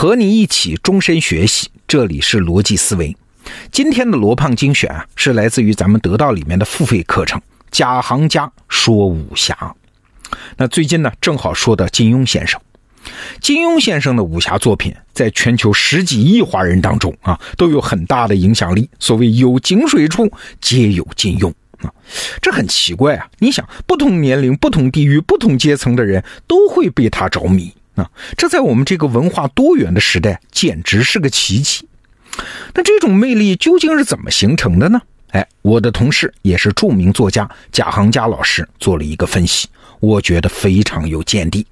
和你一起终身学习，这里是逻辑思维。今天的罗胖精选啊，是来自于咱们得到里面的付费课程《假行家说武侠》。那最近呢，正好说到金庸先生。金庸先生的武侠作品，在全球十几亿华人当中啊，都有很大的影响力。所谓有井水处，皆有金庸啊，这很奇怪啊！你想，不同年龄、不同地域、不同阶层的人都会被他着迷。啊，这在我们这个文化多元的时代，简直是个奇迹。那这种魅力究竟是怎么形成的呢？哎，我的同事也是著名作家贾行家老师做了一个分析，我觉得非常有见地。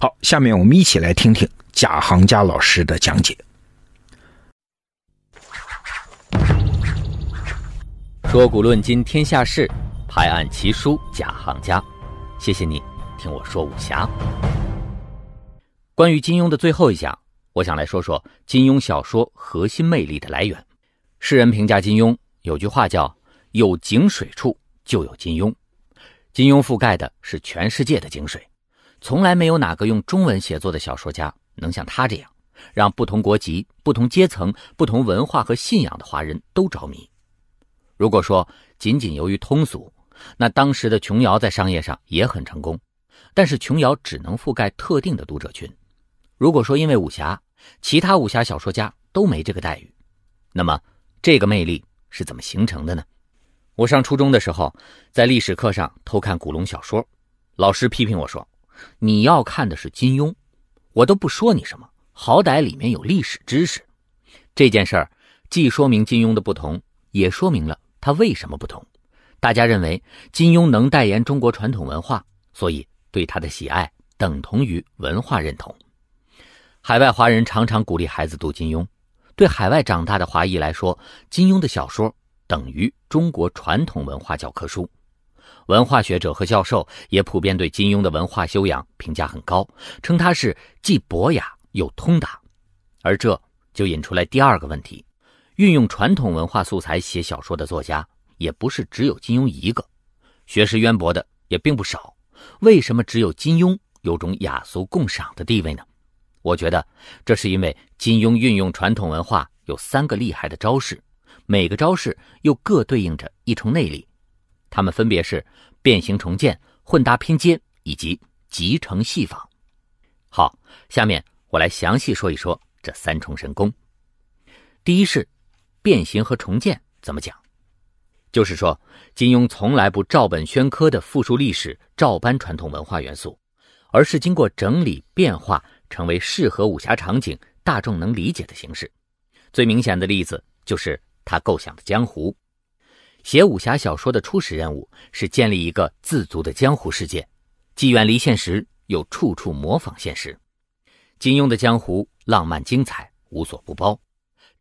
好，下面我们一起来听听贾行家老师的讲解。说古论今天下事，拍案奇书贾行家。谢谢你听我说武侠。关于金庸的最后一讲，我想来说说金庸小说核心魅力的来源。世人评价金庸有句话叫“有井水处就有金庸”，金庸覆盖的是全世界的井水，从来没有哪个用中文写作的小说家能像他这样，让不同国籍、不同阶层、不同文化和信仰的华人都着迷。如果说仅仅由于通俗，那当时的琼瑶在商业上也很成功，但是琼瑶只能覆盖特定的读者群。如果说因为武侠，其他武侠小说家都没这个待遇，那么这个魅力是怎么形成的呢？我上初中的时候，在历史课上偷看古龙小说，老师批评我说：“你要看的是金庸，我都不说你什么，好歹里面有历史知识。”这件事儿既说明金庸的不同，也说明了他为什么不同。大家认为金庸能代言中国传统文化，所以对他的喜爱等同于文化认同。海外华人常常鼓励孩子读金庸，对海外长大的华裔来说，金庸的小说等于中国传统文化教科书。文化学者和教授也普遍对金庸的文化修养评价很高，称他是既博雅又通达。而这就引出来第二个问题：运用传统文化素材写小说的作家，也不是只有金庸一个，学识渊博的也并不少。为什么只有金庸有种雅俗共赏的地位呢？我觉得这是因为金庸运用传统文化有三个厉害的招式，每个招式又各对应着一重内力，它们分别是变形重建、混搭拼接以及集成戏仿。好，下面我来详细说一说这三重神功。第一是变形和重建怎么讲？就是说金庸从来不照本宣科的复述历史，照搬传统文化元素，而是经过整理变化。成为适合武侠场景、大众能理解的形式。最明显的例子就是他构想的江湖。写武侠小说的初始任务是建立一个自足的江湖世界，既远离现实，又处处模仿现实。金庸的江湖浪漫精彩，无所不包。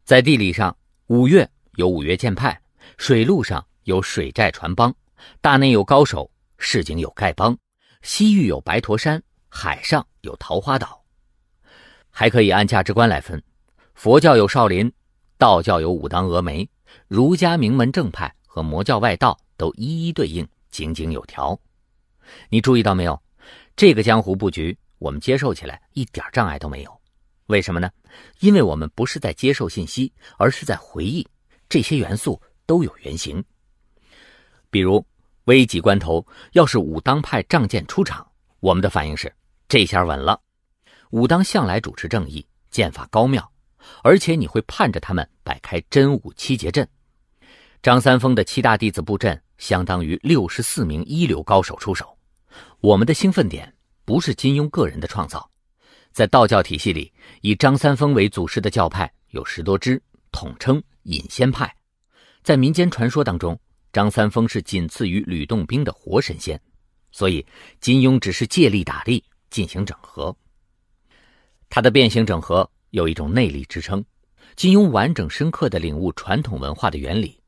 在地理上，五岳有五岳剑派；水路上有水寨船帮；大内有高手，市井有丐帮；西域有白驼山，海上有桃花岛。还可以按价值观来分，佛教有少林，道教有武当峨眉，儒家名门正派和魔教外道都一一对应，井井有条。你注意到没有？这个江湖布局，我们接受起来一点障碍都没有。为什么呢？因为我们不是在接受信息，而是在回忆。这些元素都有原型。比如危急关头，要是武当派仗剑出场，我们的反应是：这下稳了。武当向来主持正义，剑法高妙，而且你会盼着他们摆开真武七节阵。张三丰的七大弟子布阵，相当于六十四名一流高手出手。我们的兴奋点不是金庸个人的创造，在道教体系里，以张三丰为祖师的教派有十多支，统称隐仙派。在民间传说当中，张三丰是仅次于吕洞宾的活神仙，所以金庸只是借力打力，进行整合。他的变形整合有一种内力支撑，金庸完整深刻地领悟传统文化的原理，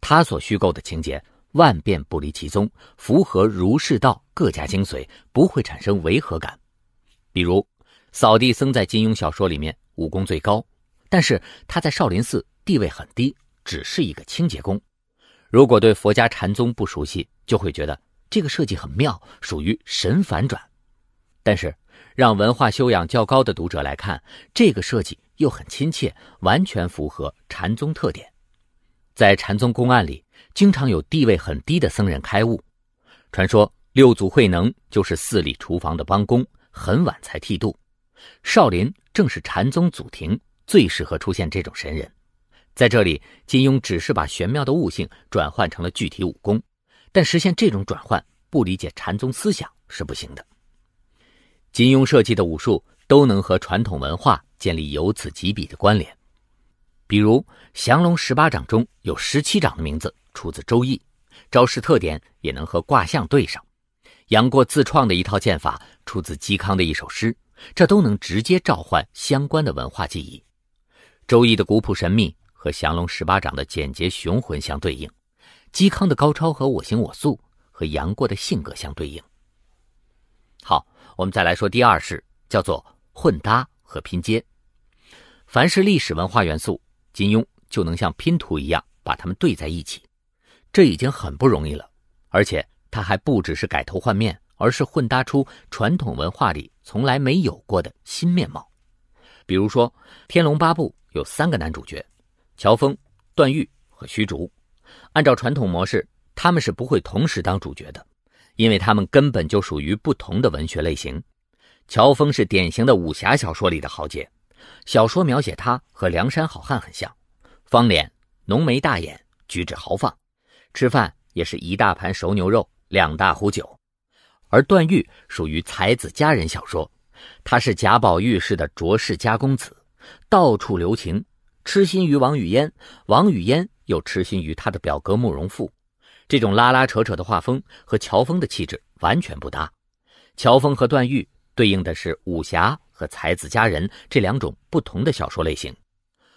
他所虚构的情节万变不离其宗，符合儒释道各家精髓，不会产生违和感。比如，扫地僧在金庸小说里面武功最高，但是他在少林寺地位很低，只是一个清洁工。如果对佛家禅宗不熟悉，就会觉得这个设计很妙，属于神反转。但是让文化修养较高的读者来看，这个设计又很亲切，完全符合禅宗特点。在禅宗公案里，经常有地位很低的僧人开悟。传说六祖慧能就是寺里厨房的帮工，很晚才剃度。少林正是禅宗祖庭，最适合出现这种神人。在这里，金庸只是把玄妙的悟性转换成了具体武功，但实现这种转换，不理解禅宗思想是不行的。金庸设计的武术都能和传统文化建立由此及彼的关联，比如降龙十八掌中有十七掌的名字出自《周易》，招式特点也能和卦象对上；杨过自创的一套剑法出自嵇康的一首诗，这都能直接召唤相关的文化记忆。《周易》的古朴神秘。和降龙十八掌的简洁雄浑相对应，嵇康的高超和我行我素和杨过的性格相对应。我们再来说第二式，叫做混搭和拼接。凡是历史文化元素，金庸就能像拼图一样把它们对在一起，这已经很不容易了。而且他还不只是改头换面，而是混搭出传统文化里从来没有过的新面貌。比如说，《天龙八部》有三个男主角。乔峰、段誉和虚竹，按照传统模式，他们是不会同时当主角的，因为他们根本就属于不同的文学类型。乔峰是典型的武侠小说里的豪杰，小说描写他和梁山好汉很像，方脸、浓眉大眼，举止豪放，吃饭也是一大盘熟牛肉，两大壶酒。而段誉属于才子佳人小说，他是贾宝玉式的卓氏家公子，到处留情。痴心于王语嫣，王语嫣又痴心于他的表哥慕容复，这种拉拉扯扯的画风和乔峰的气质完全不搭。乔峰和段誉对应的是武侠和才子佳人这两种不同的小说类型，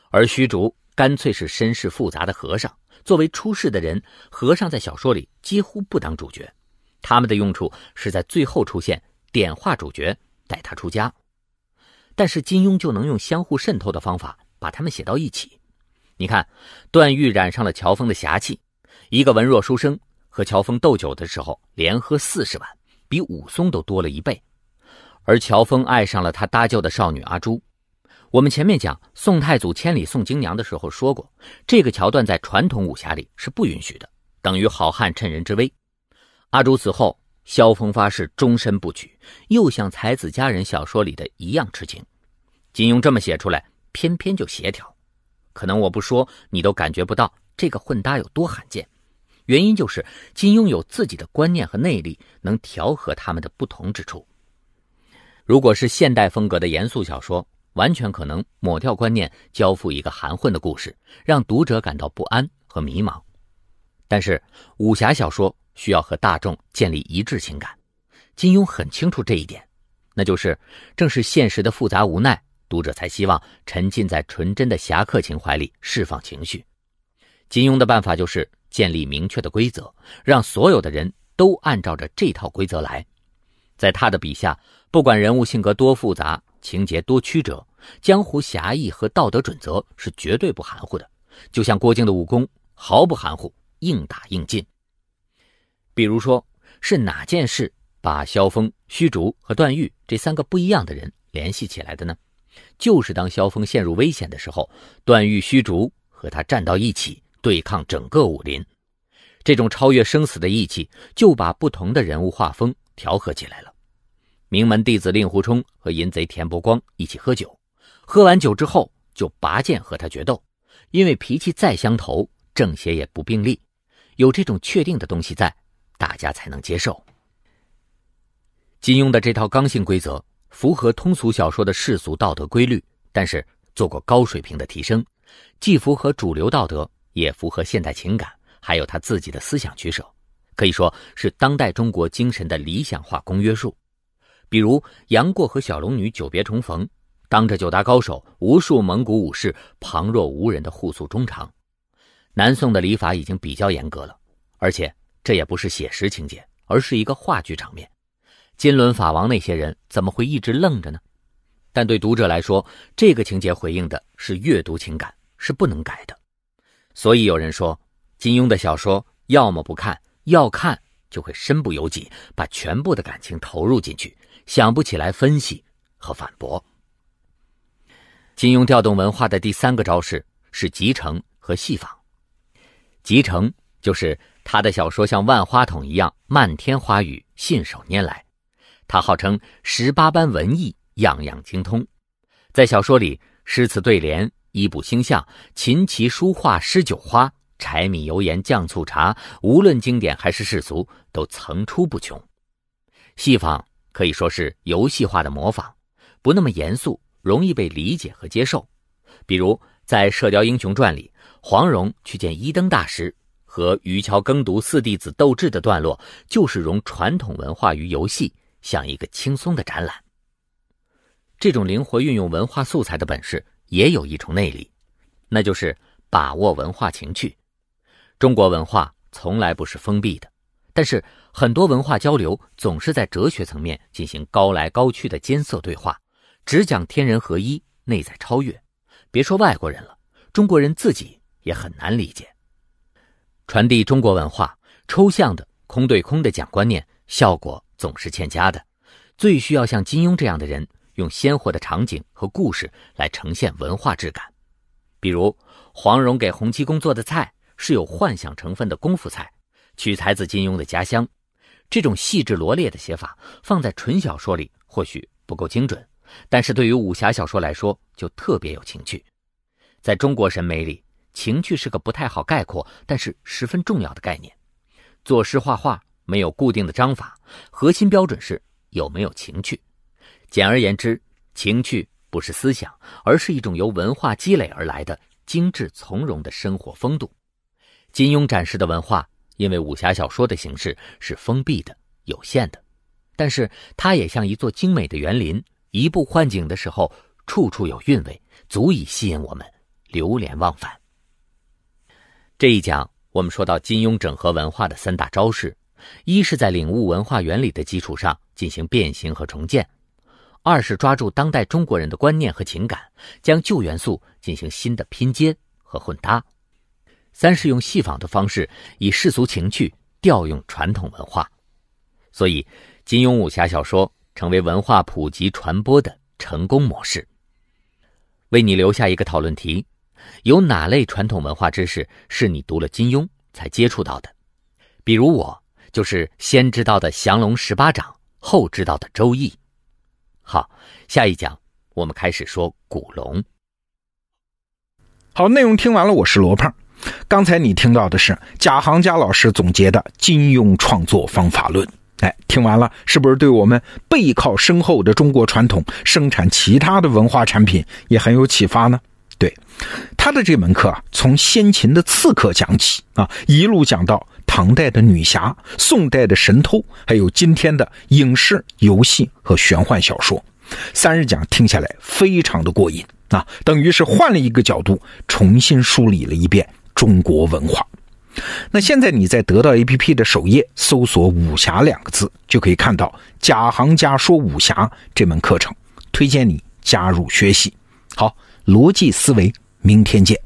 而虚竹干脆是身世复杂的和尚。作为出世的人，和尚在小说里几乎不当主角，他们的用处是在最后出现，点化主角，带他出家。但是金庸就能用相互渗透的方法。把他们写到一起，你看，段誉染上了乔峰的侠气，一个文弱书生和乔峰斗酒的时候，连喝四十碗，比武松都多了一倍。而乔峰爱上了他搭救的少女阿朱。我们前面讲宋太祖千里送京娘的时候说过，这个桥段在传统武侠里是不允许的，等于好汉趁人之危。阿朱死后，萧峰发誓终身不娶，又像才子佳人小说里的一样痴情。金庸这么写出来。偏偏就协调，可能我不说你都感觉不到这个混搭有多罕见。原因就是金庸有自己的观念和内力，能调和他们的不同之处。如果是现代风格的严肃小说，完全可能抹掉观念，交付一个含混的故事，让读者感到不安和迷茫。但是武侠小说需要和大众建立一致情感，金庸很清楚这一点，那就是正是现实的复杂无奈。读者才希望沉浸在纯真的侠客情怀里释放情绪。金庸的办法就是建立明确的规则，让所有的人都按照着这套规则来。在他的笔下，不管人物性格多复杂，情节多曲折，江湖侠义和道德准则是绝对不含糊的。就像郭靖的武功，毫不含糊，硬打硬进。比如说，是哪件事把萧峰、虚竹和段誉这三个不一样的人联系起来的呢？就是当萧峰陷入危险的时候，段誉、虚竹和他站到一起对抗整个武林，这种超越生死的义气，就把不同的人物画风调和起来了。名门弟子令狐冲和淫贼田伯光一起喝酒，喝完酒之后就拔剑和他决斗，因为脾气再相投，正邪也不并立，有这种确定的东西在，大家才能接受。金庸的这套刚性规则。符合通俗小说的世俗道德规律，但是做过高水平的提升，既符合主流道德，也符合现代情感，还有他自己的思想取舍，可以说是当代中国精神的理想化公约数。比如杨过和小龙女久别重逢，当着九大高手、无数蒙古武士旁若无人的互诉衷肠。南宋的礼法已经比较严格了，而且这也不是写实情节，而是一个话剧场面。金轮法王那些人怎么会一直愣着呢？但对读者来说，这个情节回应的是阅读情感，是不能改的。所以有人说，金庸的小说要么不看，要看就会身不由己，把全部的感情投入进去，想不起来分析和反驳。金庸调动文化的第三个招式是集成和戏仿。集成就是他的小说像万花筒一样漫天花雨信手拈来，他号称十八般文艺样样精通，在小说里诗词对联、衣补星象、琴棋书画诗酒花、柴米油盐酱醋茶，无论经典还是世俗，都层出不穷。戏仿可以说是游戏化的模仿，不那么严肃，容易被理解和接受。比如在《射雕英雄传》里。黄蓉去见一灯大师，和渔樵耕读四弟子斗智的段落，就是融传统文化于游戏，像一个轻松的展览。这种灵活运用文化素材的本事，也有一重内力，那就是把握文化情趣。中国文化从来不是封闭的，但是很多文化交流总是在哲学层面进行高来高去的艰涩对话，只讲天人合一、内在超越。别说外国人了，中国人自己。也很难理解。传递中国文化，抽象的、空对空的讲观念，效果总是欠佳的。最需要像金庸这样的人，用鲜活的场景和故事来呈现文化质感。比如，黄蓉给洪七公做的菜是有幻想成分的功夫菜，取材自金庸的家乡。这种细致罗列的写法，放在纯小说里或许不够精准，但是对于武侠小说来说，就特别有情趣。在中国审美里。情趣是个不太好概括，但是十分重要的概念。作诗画画没有固定的章法，核心标准是有没有情趣。简而言之，情趣不是思想，而是一种由文化积累而来的精致从容的生活风度。金庸展示的文化，因为武侠小说的形式是封闭的、有限的，但是它也像一座精美的园林，移步换景的时候，处处有韵味，足以吸引我们流连忘返。这一讲，我们说到金庸整合文化的三大招式：一是在领悟文化原理的基础上进行变形和重建；二是抓住当代中国人的观念和情感，将旧元素进行新的拼接和混搭；三是用戏仿的方式，以世俗情趣调用传统文化。所以，金庸武侠小说成为文化普及传播的成功模式。为你留下一个讨论题。有哪类传统文化知识是你读了金庸才接触到的？比如我就是先知道的降龙十八掌，后知道的周易。好，下一讲我们开始说古龙。好，内容听完了，我是罗胖。刚才你听到的是贾行家老师总结的金庸创作方法论。哎，听完了，是不是对我们背靠深厚的中国传统，生产其他的文化产品也很有启发呢？对，他的这门课啊，从先秦的刺客讲起啊，一路讲到唐代的女侠、宋代的神偷，还有今天的影视、游戏和玄幻小说。三日讲听下来非常的过瘾啊，等于是换了一个角度，重新梳理了一遍中国文化。那现在你在得到 APP 的首页搜索“武侠”两个字，就可以看到贾行家说武侠这门课程，推荐你加入学习。好。逻辑思维，明天见。